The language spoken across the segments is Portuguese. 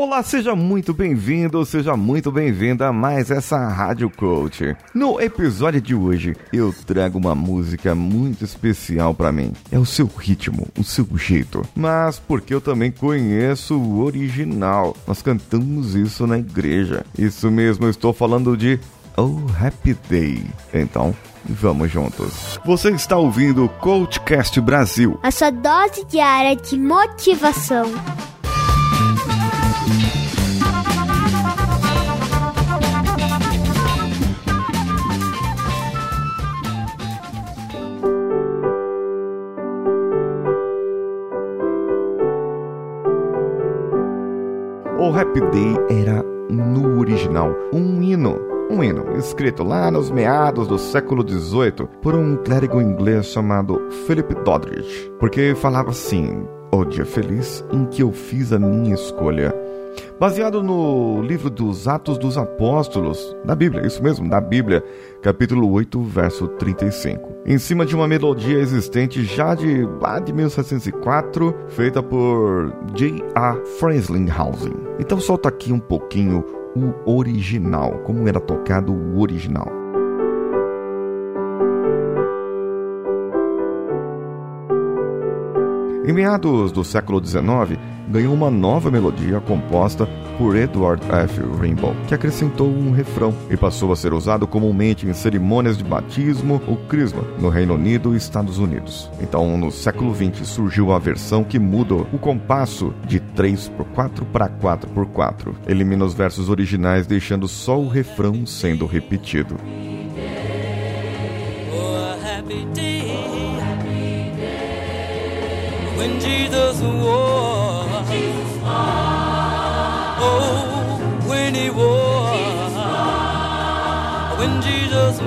Olá, seja muito bem-vindo, seja muito bem-vinda a mais essa Rádio Coach. No episódio de hoje, eu trago uma música muito especial para mim. É o seu ritmo, o seu jeito, mas porque eu também conheço o original. Nós cantamos isso na igreja. Isso mesmo, eu estou falando de Oh Happy Day. Então, Vamos juntos. Você está ouvindo o Coachcast Brasil. A sua dose diária de motivação. Happy Day era, no original, um hino. Um hino escrito lá nos meados do século XVIII por um clérigo inglês chamado Philip Doddridge, porque falava assim: O dia feliz em que eu fiz a minha escolha baseado no livro dos Atos dos Apóstolos, da Bíblia, isso mesmo, da Bíblia, capítulo 8, verso 35. Em cima de uma melodia existente já de lá de 1704, feita por J.A. Freslinghausen. Então solta aqui um pouquinho o original, como era tocado o original. Em meados do século XIX, ganhou uma nova melodia composta por Edward F. Rimbaud, que acrescentou um refrão e passou a ser usado comumente em cerimônias de batismo ou crisma no Reino Unido e Estados Unidos. Então, no século XX, surgiu a versão que muda o compasso de 3 por 4 para 4 por 4. Elimina os versos originais, deixando só o refrão sendo repetido. was. Oh, when he. When Jesus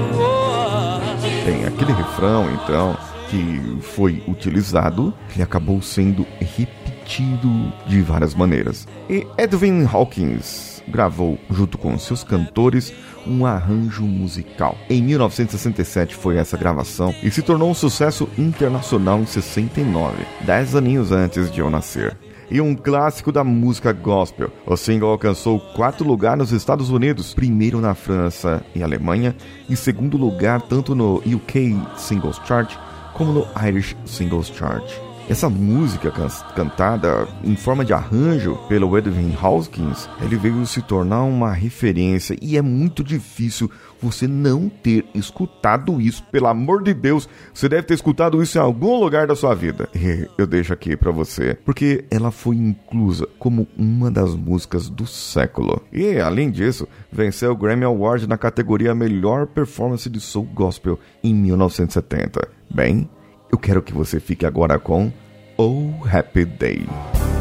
aquele refrão, então, que foi utilizado, que acabou sendo repetido de várias maneiras. E Edwin Hawkins gravou, junto com seus cantores, um arranjo musical. Em 1967 foi essa gravação e se tornou um sucesso internacional em 69, dez aninhos antes de eu nascer e um clássico da música gospel. O single alcançou quarto lugar nos Estados Unidos, primeiro na França e Alemanha, e segundo lugar tanto no UK Singles Chart como no Irish Singles Chart. Essa música can cantada em forma de arranjo pelo Edwin Hawkins, ele veio se tornar uma referência e é muito difícil você não ter escutado isso. Pelo amor de Deus, você deve ter escutado isso em algum lugar da sua vida. E eu deixo aqui para você, porque ela foi inclusa como uma das músicas do século. E além disso, venceu o Grammy Award na categoria Melhor Performance de Soul Gospel em 1970. Bem, eu quero que você fique agora com Oh Happy Day.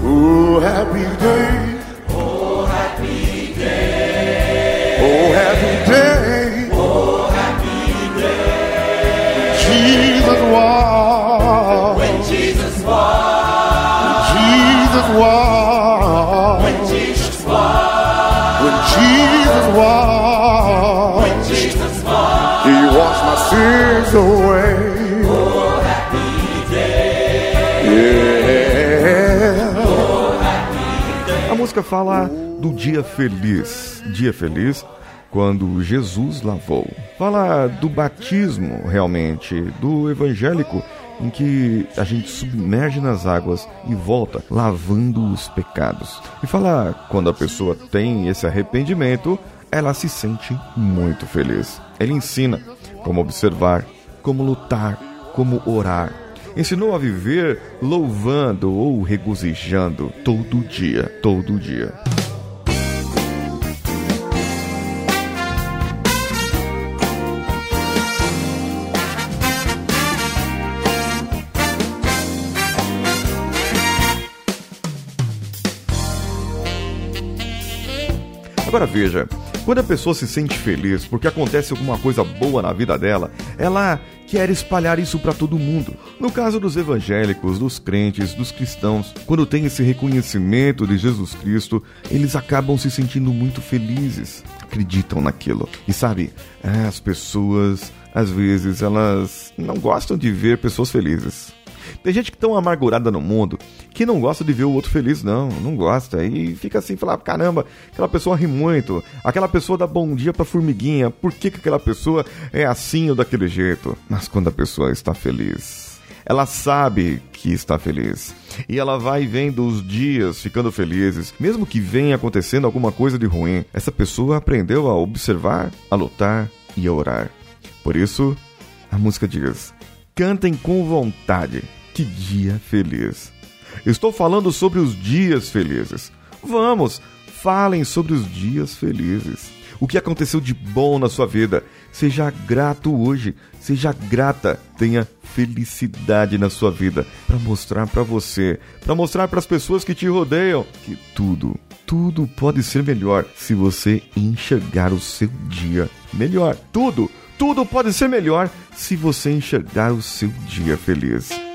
Oh Happy Day. Oh Happy Day. Oh Happy Day. Oh Happy Day. Jesus walked. When Jesus walked. Jesus walked. When Jesus walked. When Jesus walked. When Jesus walked. He washed my sins away. Música fala do dia feliz. Dia feliz quando Jesus lavou. Fala do batismo, realmente, do evangélico, em que a gente submerge nas águas e volta lavando os pecados. E fala quando a pessoa tem esse arrependimento, ela se sente muito feliz. Ele ensina como observar, como lutar, como orar ensinou a viver louvando ou regozijando todo dia, todo dia. Agora veja, quando a pessoa se sente feliz porque acontece alguma coisa boa na vida dela, ela quer espalhar isso para todo mundo. No caso dos evangélicos, dos crentes, dos cristãos, quando tem esse reconhecimento de Jesus Cristo, eles acabam se sentindo muito felizes, acreditam naquilo. E sabe, as pessoas, às vezes, elas não gostam de ver pessoas felizes. Tem gente que tão amargurada no mundo que não gosta de ver o outro feliz, não, não gosta. E fica assim, falar, caramba, aquela pessoa ri muito, aquela pessoa dá bom dia pra formiguinha, por que, que aquela pessoa é assim ou daquele jeito? Mas quando a pessoa está feliz, ela sabe que está feliz. E ela vai vendo os dias ficando felizes, mesmo que venha acontecendo alguma coisa de ruim. Essa pessoa aprendeu a observar, a lutar e a orar. Por isso, a música diz: Cantem com vontade. Que dia feliz. Estou falando sobre os dias felizes. Vamos, falem sobre os dias felizes. O que aconteceu de bom na sua vida? Seja grato hoje, seja grata, tenha felicidade na sua vida para mostrar para você, para mostrar para as pessoas que te rodeiam que tudo, tudo pode ser melhor se você enxergar o seu dia melhor. Tudo, tudo pode ser melhor se você enxergar o seu dia feliz.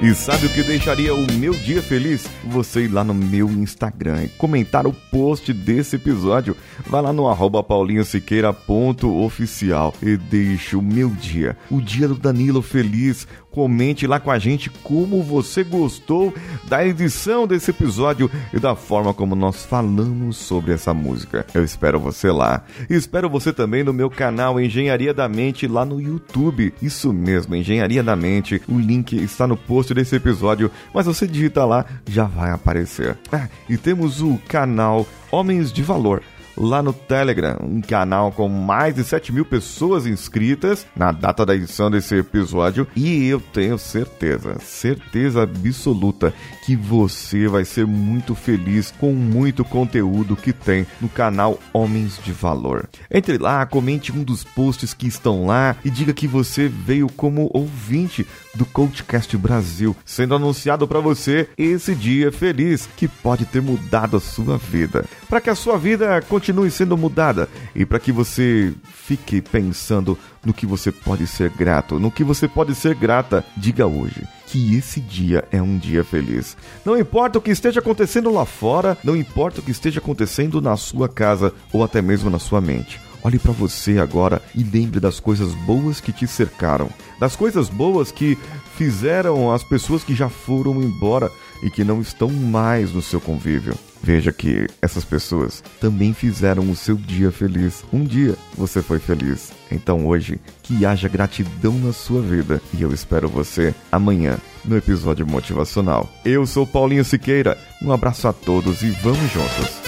E sabe o que deixaria o meu dia feliz? Você ir lá no meu Instagram e comentar o post desse episódio. Vai lá no arroba paulinhosiqueira.oficial e deixe o meu dia, o dia do Danilo feliz, Comente lá com a gente como você gostou da edição desse episódio e da forma como nós falamos sobre essa música. Eu espero você lá. E espero você também no meu canal Engenharia da Mente lá no YouTube. Isso mesmo, Engenharia da Mente. O link está no post desse episódio, mas você digita lá, já vai aparecer. Ah, e temos o canal Homens de Valor lá no Telegram, um canal com mais de 7 mil pessoas inscritas na data da edição desse episódio. E eu tenho certeza, certeza absoluta que você vai ser muito feliz com muito conteúdo que tem no canal Homens de Valor. Entre lá, comente um dos posts que estão lá e diga que você veio como ouvinte do Coachcast Brasil, sendo anunciado para você esse dia feliz que pode ter mudado a sua vida. Para que a sua vida continue sendo mudada e para que você fique pensando no que você pode ser grato, no que você pode ser grata, diga hoje que esse dia é um dia feliz. Não importa o que esteja acontecendo lá fora, não importa o que esteja acontecendo na sua casa ou até mesmo na sua mente. Olhe para você agora e lembre das coisas boas que te cercaram, das coisas boas que fizeram as pessoas que já foram embora e que não estão mais no seu convívio. Veja que essas pessoas também fizeram o seu dia feliz. Um dia você foi feliz. Então hoje, que haja gratidão na sua vida. E eu espero você amanhã no episódio motivacional. Eu sou Paulinho Siqueira. Um abraço a todos e vamos juntos.